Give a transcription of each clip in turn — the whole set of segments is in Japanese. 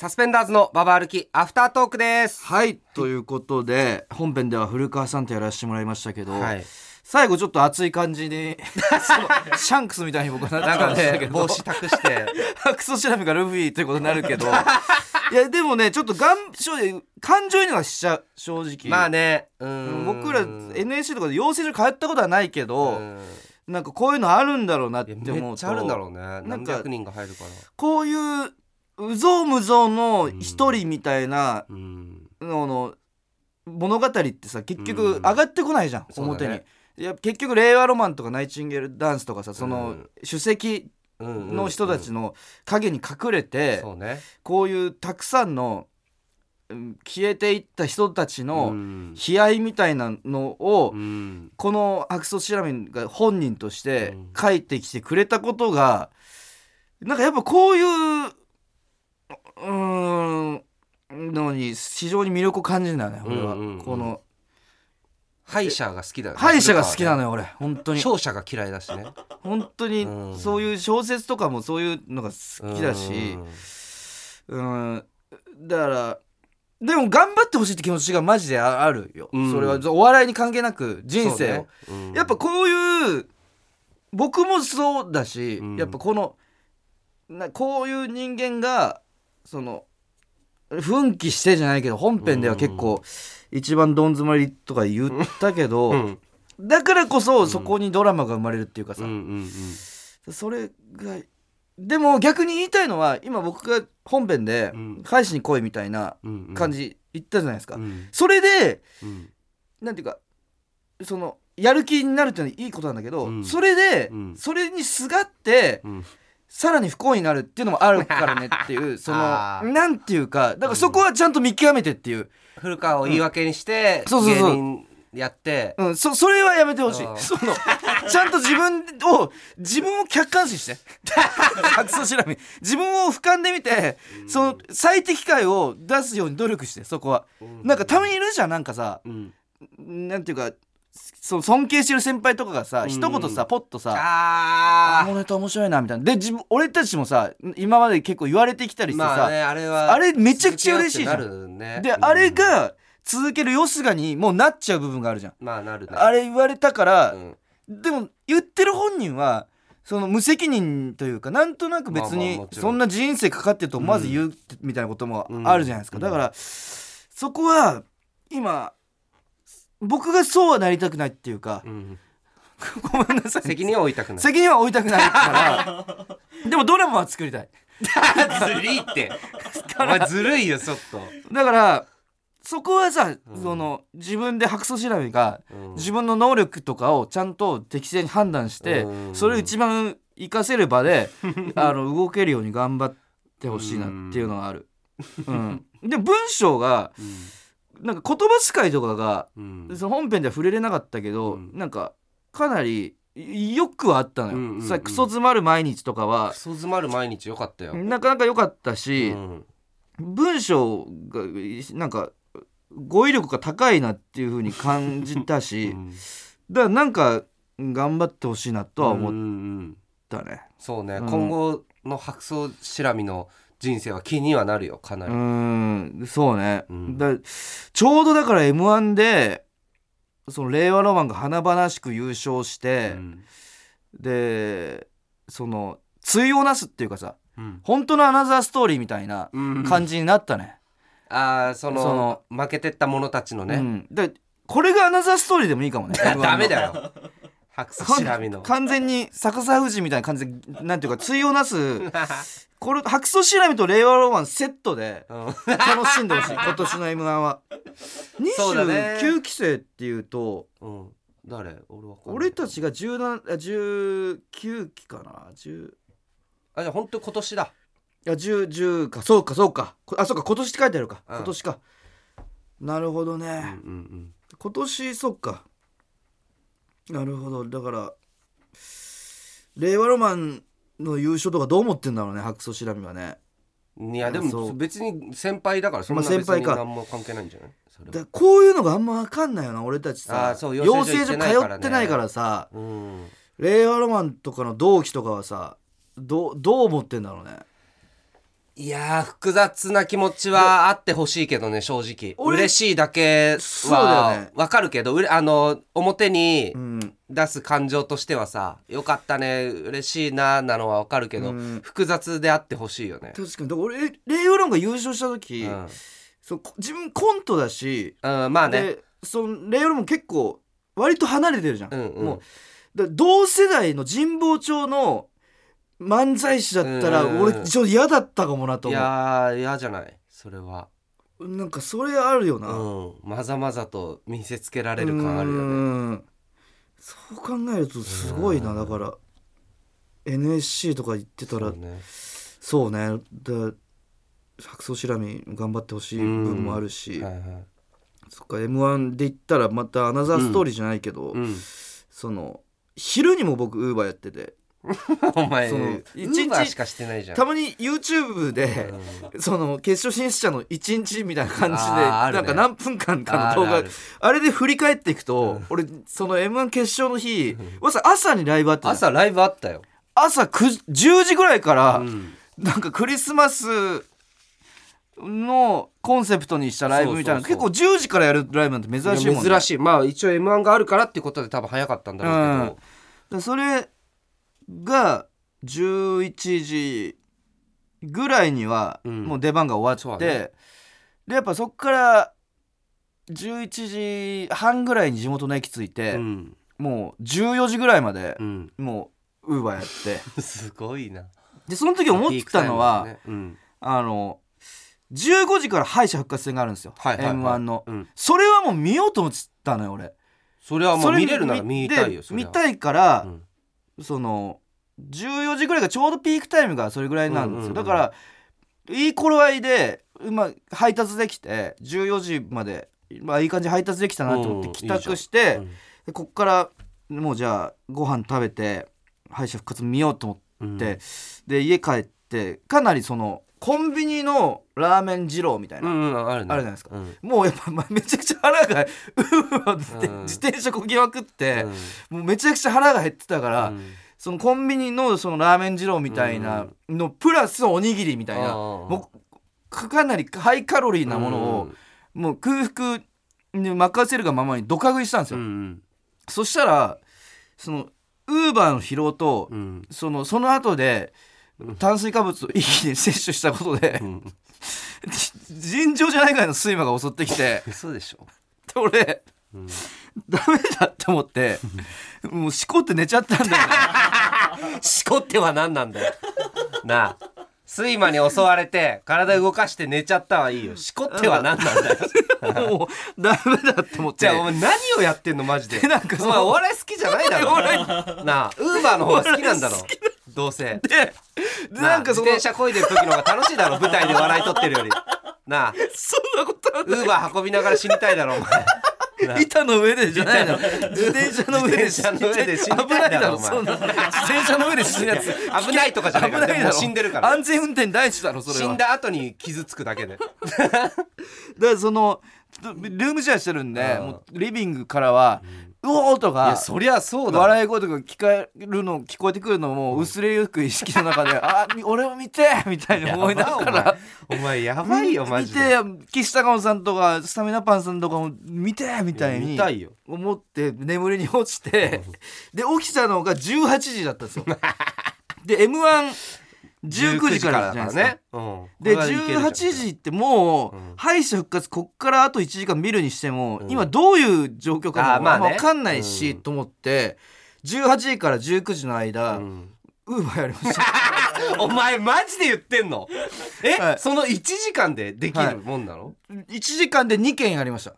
サスペンダーズのババ歩きアフタートークです。はいということで本編では古川さんとやらせてもらいましたけど、はい。最後ちょっと熱い感じに シャンクスみたいに僕はななんかってましたけどね。帽子託して。クソ調べがルフィということになるけど。いやでもねちょっとがん正直感情移入はしちゃう正直。まあねううん。ん僕ら NSC とかで養成所通ったことはないけど、うん。なんかこういうのあるんだろうなってい思うと。やめっちゃあるんだろうね。何か百人が入るから。こういううぞうむぞうの一人みたいなうん。のの物語ってさ結局うん。上がってこないじゃん、表にそうだね。いや結局令和ロマンとかナイチンゲールダンスとかさそのうん首席うんの人たちの影に隠れて、そうね。こういうたくさんのうん消えていった人たちうのん。悲哀みたいなのを、うん。このアクソシラミンが本人としてうん。書いてきてくれたことがなんかやっぱこういうのに非常に魅力を感じるんだよね俺は、うんうん。うんこの敗者が好きだよね。敗者が好きなのよよ俺本当に。勝者が嫌いだしね。本当にうん。そういう小説とかもそういうのが好きだしうん。だからでも頑張ってほしいって気持ちがマジでああるよ、うん。それはお笑いに関係なく人生やっぱこういう僕もそうだし、うん。やっぱこのなこういう人間がその奮起してじゃないけど本編では結構一番どん詰まりとか言ったけど、うん。だからこそそこにドラマが生まれるっていうかさ、うんうん。それがでも逆に言いたいのは今僕が本編でうん「返しに来い」みたいなうんうん。感じ言ったじゃないですか、うん。それでうん。なんていうかそのやる気になるっていうのはいいことなんだけど、うん。それで、うん。それにすがって、うんさらに不幸になるっていうのもあるからねっていう そのなんていうかだからそこはちゃんと見極めてっていう、古川を言い訳にして芸人やって。うん、そそれはやめてほしい。そのちゃんと自分を自分を客観視して。自分を俯瞰で見てその最適解を出すように努力してそこは、なんかたまにいるじゃんなんかさ。うん。なんていうかその尊敬してる先輩とかがさ、うん。一言さポッとさあこのネタ面白いなみたいな。で自分俺たちもさ今まで結構言われてきたりしてさ、まあねあれはあれめちゃくちゃ嬉しいじゃん。ね。で、うん。あれが続けるよすがにもうなっちゃう部分があるじゃん、まあなるね。あれ言われたからう、ん。でも言ってる本人はその無責任というかなんとなく別まあまあにそんな人生かかってると思わず言うみたいなこともあるじゃないですか、うん。だからそこは今僕がそうはなりたくないっていうかうんごめんなさい。責任を負いたくない。責任は負いたくない。からでもドラマは作りたい。ずるいって。お前ずるいよちょっと。だからそこはさ、うん。その自分で白素調べがうん。自分の能力とかをちゃんと適正に判断して、うん。それを一番活かせる場で あの動けるように頑張ってほしいなっていうのはある。うん、で文章がなんか言葉遣いとかがうん。うんその本編では触れれなかったけど、うん。なんかかなりよくはあったのよ。うんうんうん。さクソ詰まる毎日とかは。クソ詰まる毎日よかったよ。なかなか良かったし、うん文章がなんか語彙力が高いなっていう風に感じたし、うん。だからなんか頑張ってほしいなとは思っうんうんたね。そうね、うん。今後の白装しらみの人生は気にはなるよかなうり、んそうね、うん。だちょうどだから m 1でその令和ロマンが華々しく優勝して、うん。でその対をなすっていうかさうん。本当のアナザーストーリーみたいなうん。感じになったね。ああその負けてった者たちのね、うん、でこれがアナザーストーリーでもいいかもね ダメだよ白装しらみの。完全に逆さ富士みたいな感じでなんていうか対をなす これ白素しらみと令和ロマンセットでうん楽しんでほしい。今年の m 1は。そうだね。29期生っていうとうん。誰？俺わかんない。俺たちが17あ19期かな？10あじゃあ本当今年だ。いや10 10か。そうかそうか。こあそうか今年って書いてあるか、うん。今年か。なるほどね、うんうん今年そっかなるほど。だから令和ロマンの優勝とかどう思ってんだろうね白素しらみはね。うんいやでも別に先輩だからそんな輩か。に何も関係ないんじゃない？だこういうのがあんま分かんないよな俺たちさ。養養成成所通ってないからさ。うん。令和ロマンとかの同期とかはさどうどう思ってんだろうねいやー複雑な気持ちはあってほしいけどね正直。俺嬉しいだけそうだよはね。わかるけどうれあの表にうん。出す感情としてはさよかったね嬉しいななのはわかるけど、うん。複雑であってほしいよね。確かに。だから俺レイオロンが優勝した時、うん、そうこ自分コントだし、うん、まあね。でそのレイオロンも結構割と離れてるじゃん、うんうん。もうだ同世代の神保町の漫才師だったらうん。俺ちょっと嫌だったかもなとい思う、やー嫌じゃないそれは。なんかそれあるよな、うん。まざまざと見せつけられる感あるよね。うん。そう考えるとすごいな。うん。だから NSC とか行ってたらそうね。そうね。だ白草しらみ頑張ってほしい部分もあるし、はいはい。そっか m 1で言ったらまたアナザーストーリーじゃないけど、うん。その昼にも僕ウーバーやってて お前その日しかしてないじゃん。たまに YouTube で、その決勝進出者の1日みたいな感じで、ね。なんか何分間かの動画あれで振り返っていくと、俺その m 1決勝の日、わざ朝にライブあって朝ライブあったよ、朝9 10時ぐらいから、うん。なんかクリスマスのコンセプトにしたライブみたいな結構10時からやるライブなんて珍しいもんね。珍しい。まあ一応 m 1があるからっていうことで多分早かったんだろうけど、でそれが11時ぐらいにはうん。もう出番が終わって、そうだね。でやっぱそっから11時半ぐらいに地元の駅着いて、うん。もう14時ぐらいまでうん、もうウーバーやって。すごいな。でその時思ってたのは、ねあの15時から敗者復活戦があるんですよ、はいはいはい。m 1のうんうん、それはもう見ようと思ってたのよ俺。それはもそう見れるなら見たいよ見たいから、うんその14時ぐらいがちょうどピークタイムがそれぐらいなんですよ、うんうんうん。だからいい頃合いで、まあ、配達できて14時まで、まあ、いい感じで配達できたなと思ってうん帰宅して、うん。でこっからもうじゃあご飯食べて敗者復活見ようと思うん。って、で家帰ってかなりそのコンビニのラーメン二郎みたいな、うんうんあるね。あるじゃないですか。うん。もうやっぱまあめちゃくちゃ腹がうわってうん。自転車こぎまくって、うん。もうめちゃくちゃ腹が減ってたから、うん。そのコンビニのそのラーメン二郎みたいなのプラスおにぎりみたいな、あーもうかかなりハイカロリーなものを、もう空腹に任せるがままにドカ食いしたんですうよ、ん。そしたらそのウーバーの疲労と、うんうん。そのその後で炭水化物を一気に摂取したことで、うん尋常じゃないぐらいの睡魔が襲ってきて嘘でしょ。で俺うんダメだって思ってもうしこって寝ちゃったんだよね。しこっては何なんだよ。なあ睡魔に襲われて体動かして寝ちゃったはいいよ。しこっては何なんだよ。もうダメだって思って。じゃあお前何をやってんの？マジで。なんかお前お笑い好きじゃないだろ。なあウーバーの方が好きなんだろ。どうせ。ででなんかその自転車こいでる時の方が楽しいだろ 舞台で笑い取ってるより。なあ。そんなことはウーバー運びながら死にたいだろお前。板の上でじゃないの。自転車の上で自転車の上で危たないいだろそんな。自転車の上で死ぬやつ。危ないとかじゃないから死んでるから。安全運転第一だろそれは。死んだ後に傷つくだけで。だからそのルームシェアしてるんでうん。もうリビングからは「うおー!」とかそりゃそうだ。ろ笑い声とか聞こえるの聞こえてくるのも薄れゆく意識の中で「あみ俺を見て!」みたいに思いながら。お前やばいよマジで。見て岸高野さんとかスタミナパンさんとかも見てみたいに思って眠りに落ちてで起きたのが18時だったんですよ。で m 1 19時からじゃないですか。ね、うん、でこれはいけるじゃん。18時ってもう、うん敗者復活こっからあと1時間見るにしても、うん。今どういう状況かもまあね。分かんないし、うんと思って18時から19時の間、うん。ウーバーやりました。お前マジで言ってんの？え、はい。その1時間でできるもんなの、1時間で2件やりました。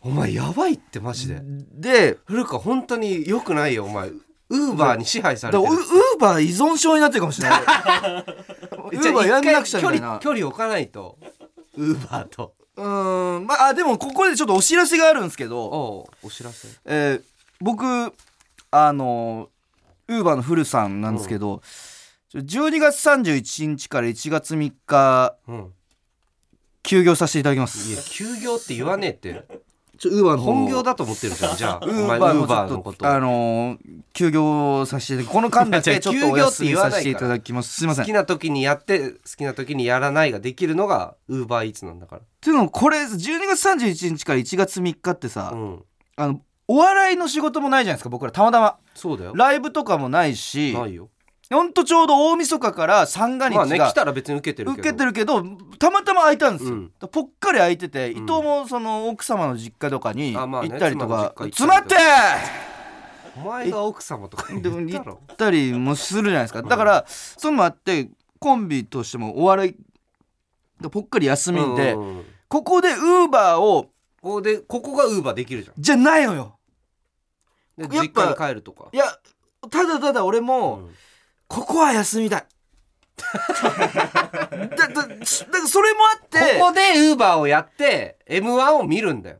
お前やばいってマジで。で古川本当に良くないよお前ウーバーに支配されてる。ウウーバー依存症になってるかもしれない。ウーバーやんなくちゃみたいな。距離距離置かないと。ウーバーと。うーんまああでもここでちょっとお知らせがあるんですけど、おうお知らせ。えー僕あのウーバーのフルさんなんですけど、ちょ12月31日から1月3日うん。休業させていただきまいやす休業って言わねえってちょウーバーの。方本業だと思ってるじゃん。じゃあ おウ前ーバーののこと。あのー休業させていただきこの間だけ ちょっとお休みさせていただきます。すいません。好きな時にやって好きな時にやらないができるのがウーバーイーツなんだから。っていうのもこれ12月31日から1月3日ってさ、うん。あのお笑いの仕事もないじゃないですか僕ら。たまたま。そうだよ。ライブとかもないし。ないよほんとちょうど大晦日から三が日まあねが来たら別に受けてるけど。受けてるけどたまたま空いたんですよ、うん。ぽっかり空いてて、ん。伊藤もその奥様の実家とかにあまあね行ったりとか、妻の実家詰まって!行お前が奥様とかでも行言ったろったりもするじゃないですか。だから、そういうのもあってコンビとしてもお笑いがぽっかり休みで、うんうんうん。ここでウーバーをここでここがウーバーできるじゃん。じゃないのよ。でやっぱ実家に帰るとか。いやただただ俺も、うんここは休みたい。だだだからそれもあって。ここでウーバーをやって m 1を見るんだよ。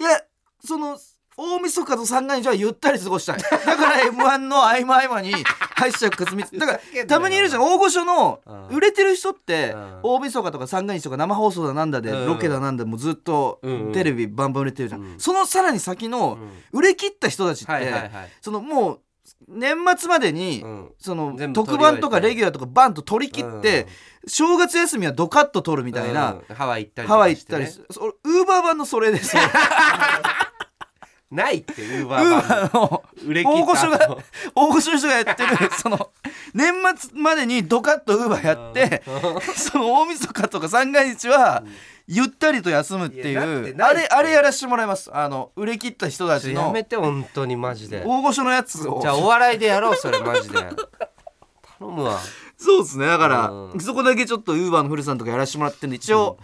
いやその大晦日と三が日はゆったり過ごしたい。だから m 1の合間合間に敗者復活見てだからたまにいるじゃん。大御所のうん。売れてる人ってうん。大晦日とか三が日とか生放送だなんだでうん。ロケだなんだもうずっとテレビバンバン売れてるじゃうん。んそのさらに先のうん。売れ切った人たちってい。そのもう年末までにうん。その全部特番とか取り終えて。レギュラーとかバンと取り切って正月休みはドカッと取るみたいなうん。ハワイ行ったりとハワイ行ったりウーバー版のそれですよ ないってウーウバーの売れ切った大御所が後大御所の人がやってるその 年末までにドカッとウーバーやってその大晦日とか三が日はゆったりと休むっていうあれあれやらせてもらいます。あの売れ切った人たちのやめて本当にマジで。大御所のやつを。じゃあお笑いでやろうそれマジで。頼むわそうですね。だから、うん。そこだけちょっとウーバーの古さんとかやらせてもらってるんで一応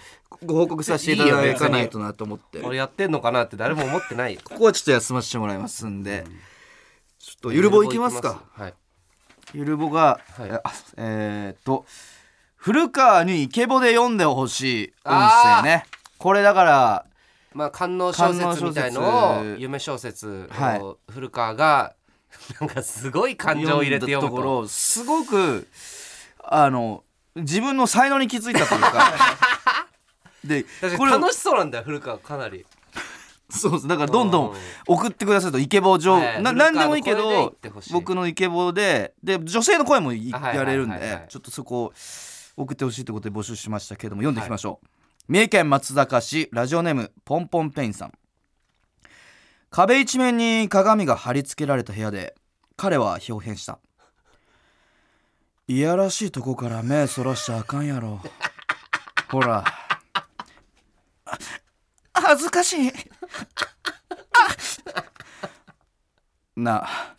ご報告させていただかないとなと思って。俺やってんのかなって誰も思ってないよ。ここはちょっと休ませてもらいますんで、ちょっとゆるぼ行きますか。はい。ゆるぼが、はい。えあえーっと古川にイケボで読んでほしい音声ね。これだからまあ官能小説みたいのを官能小説。夢小説はい。を古川がなんかすごい感情を入れて読む読んだとことろすごくあの自分の才能に気づいたというか。で確これ楽しそうなんだよ古川かなり。そうです。だからどんどうん。ん送ってくださるとイケボ上、はい。何でもいいけど僕のイケボでで女性の声もやれるんはいはいはい。でちょっとそこを送ってほしいということで募集しましたけども読んでいきましょう、三重県松坂市ラジオネームポンポンペインさん。壁一面に鏡が貼り付けられた部屋で彼は表変したいやらしいとこから目そらしちゃあかんやろ。ほら。恥ずかしい。な。あ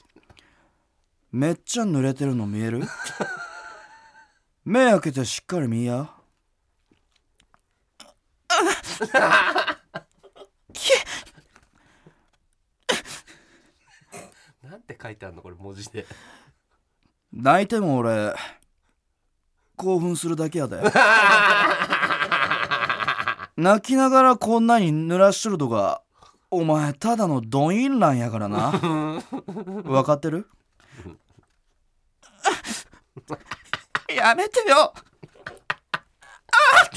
めっちゃ濡れてるの見える？目開けてしっかり見や。なんて書いてあ。るのこれ文字で泣いても俺興奮するだけやで。泣きながらこんなに濡らしとるとかお前ただのドインランやからな。分かってる？やめてよ。あ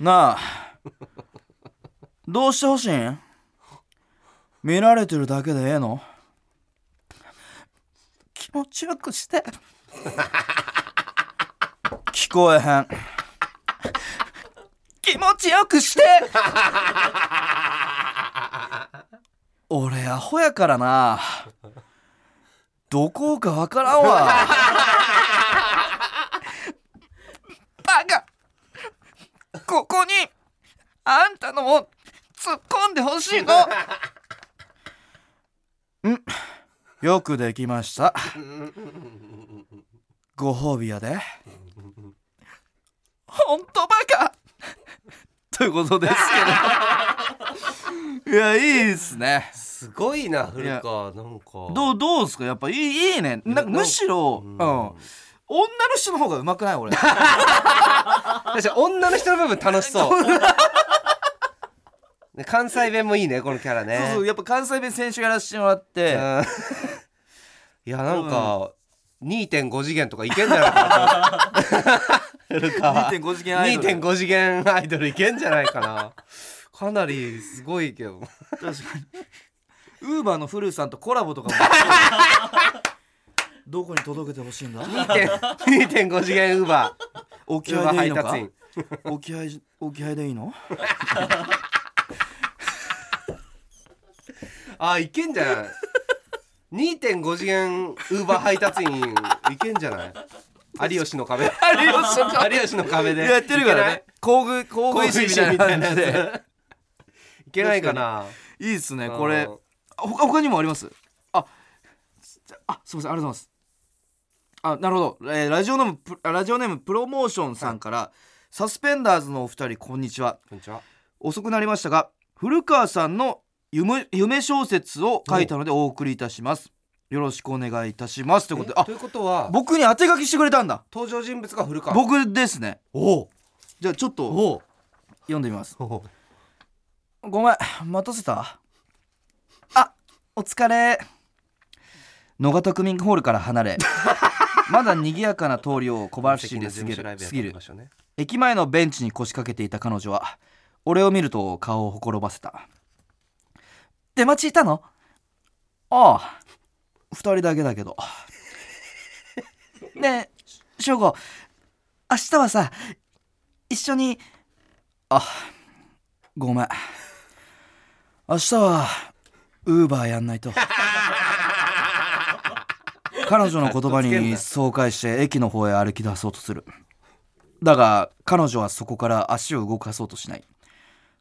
なあどうしてほしいん？見られてるだけでええの？気持ちよくして。聞こえへん。気持ちよくして。俺アホやからな。どこかわからんわ。バカ。ここにあんたのも突っ込んでほしいのんよくできました。ご褒美やで。ほんとバカ。ということですけど。いやいいですね。すごいな古川。なんか。どうどうですか？やっぱいいいいね。なんかむしろ、うん、女の人の方がうまくない？俺。確かに女の人の部分楽しそう。ね 関西弁もいいねこのキャラね。そうそうやっぱ関西弁選手やらせてもらって、うん。いやなんか、2.5次元とかいけんじゃないかな古川2.5次元アイドル。2.5次元アイドルいけんじゃないかな。かなりすごいけど。確かに。ウーバーのフルさんとコラボとかも。どこに届けてほしいんだ？2.5次元ウーバー。沖ウーバー合でいいのか？配達員。沖合沖合でいいの？あいけんじゃない？2.5次元ウーバー配達員いけんじゃない？有吉の壁。有吉の壁。有吉の壁で。やってるからね。工具工具石みたいな感じでやいけないかな？いいっすね。これうん。あ他他にもあります？ああすいません。ありがとうございます。あなるほど、えーラジオネームプラジオネームプロモーションさんから、サスペンダーズのお二人こんにちは。こんにちは。遅くなりましたが古川さんの夢夢小説を書いたのでお送りいたします。よろしくお願いいたします。ということであということは僕に当て書きしてくれたんだ。登場人物が古川僕ですね。おう。じゃあちょっと読んでみます。ごめん待たせた。あお疲れ。野方区民ホールから離れ まだ賑やかな通りを小走りで過ぎる過ぎる。駅前のベンチに腰掛けていた彼女は俺を見ると顔をほころばせた出待ちいたの？ああ。二人だけだけど。ねえ翔吾明日はさ一緒にあ。ごめん。明日はウーバーやんないと。彼女の言葉に爽快して駅の方へ歩き出そうとする。だが彼女はそこから足を動かそうとしない。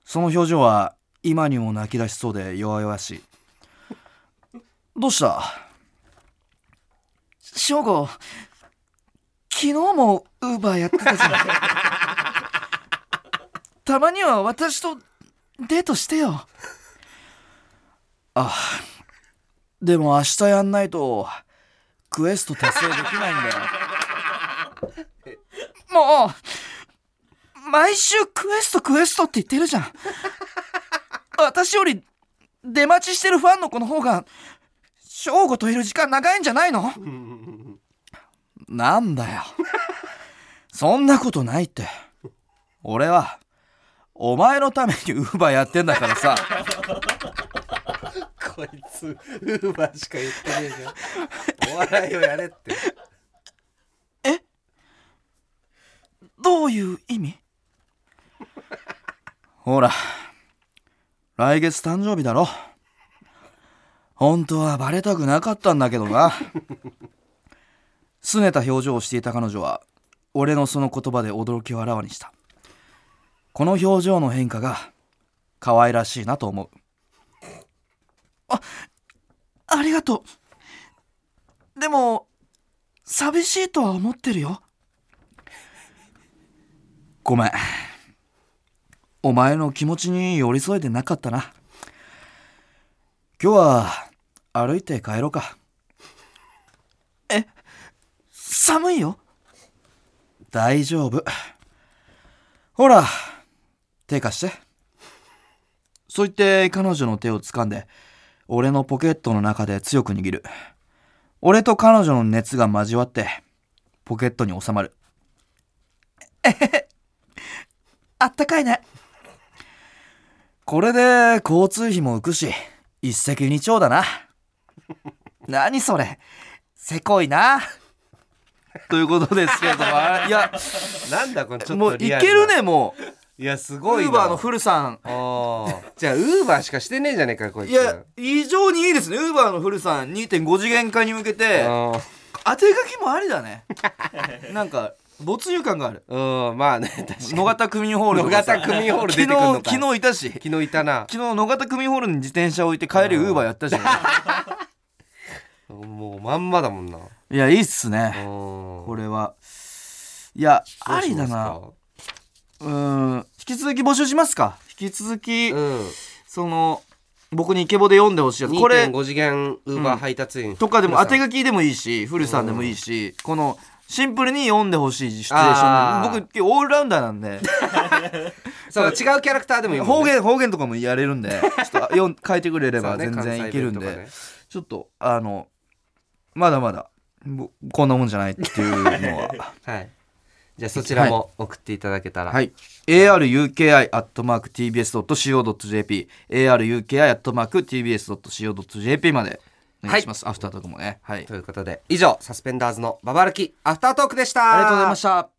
その表情は今にも泣き出しそうで弱々しい。どうした？翔吾昨日もウーバーやってたじゃん。たまには私とデートしてよ。あでも明日やんないとクエスト達成できないんだよ。もう毎週クエストクエストって言ってるじゃん私より出待ちしてるファンの子の方が正吾といる時間長いんじゃないの？なんだよ。そんなことないって。俺はお前のためにウーバーやってんだからさ。こいつウーバーしか言ってねえじゃん。お笑いをやれって。どういう意味？ほら来月誕生日だろ。本当はバレたくなかったんだけどな。拗ねた表情をしていた彼女は俺のその言葉で驚きをあらわにした。この表情の変化が可愛らしいなと思う。あありがとう。でも寂しいとは思ってるよ。ごめん。お前の気持ちに寄り添えてなかったな。今日は歩いて帰ろうか。え寒いよ。大丈夫。ほら手貸して。そう言って彼女の手を掴んで俺のポケットの中で強く握る。俺と彼女の熱が交わってポケットに収まる。あったかいねこれで交通費も浮くし一石二鳥だな。何それ？せこいな。ということですけれどもあいや なんだこれちょっもういけるねもいやすうごいな。ウーバーのフルさん。あー。じゃあウーバーしかしてねえじゃねえかこいつ。いや非常にいいですね。ウーバーのフルさん2.5次元化に向けて。当て書きもありだね。なんか没入感がある。うんまあね 確かに。野方区民ホールとかさ。野方ホール出てくんのか。昨日昨日いたし。昨日いたな。昨日野方区民ホールに自転車置いて帰りウーバーやったじゃんもうまんまだもんな。いやいいっすね。ここれは。いやありだな。うーん。引き続き募集しますか。引き続き、うん。その僕にイケボで読んでほしいやつ。これ2.5次元ウーバー配達員。とかでも当てが書きでもいいし古さんでもいいし、このシンプルに読んでほしいシチュエーションで。僕オールラウンダーなんで。そう違うキャラクターでもいい。ね方言方言とかもやれるんで。ちょっと書いてくれれば全然いけるんで、関西弁とかね。ちょっとあのまだまだぼこんなもんじゃないっていうのは。はい。じゃあそちらも送っていただけたら、はい。Aruki.tbs.co.jp aruki.tbs.co.jp まで。お願いします、アフタートークもね。はい。ということで以上サスペンダーズのババ歩きアフタートークでした。ありがとうございました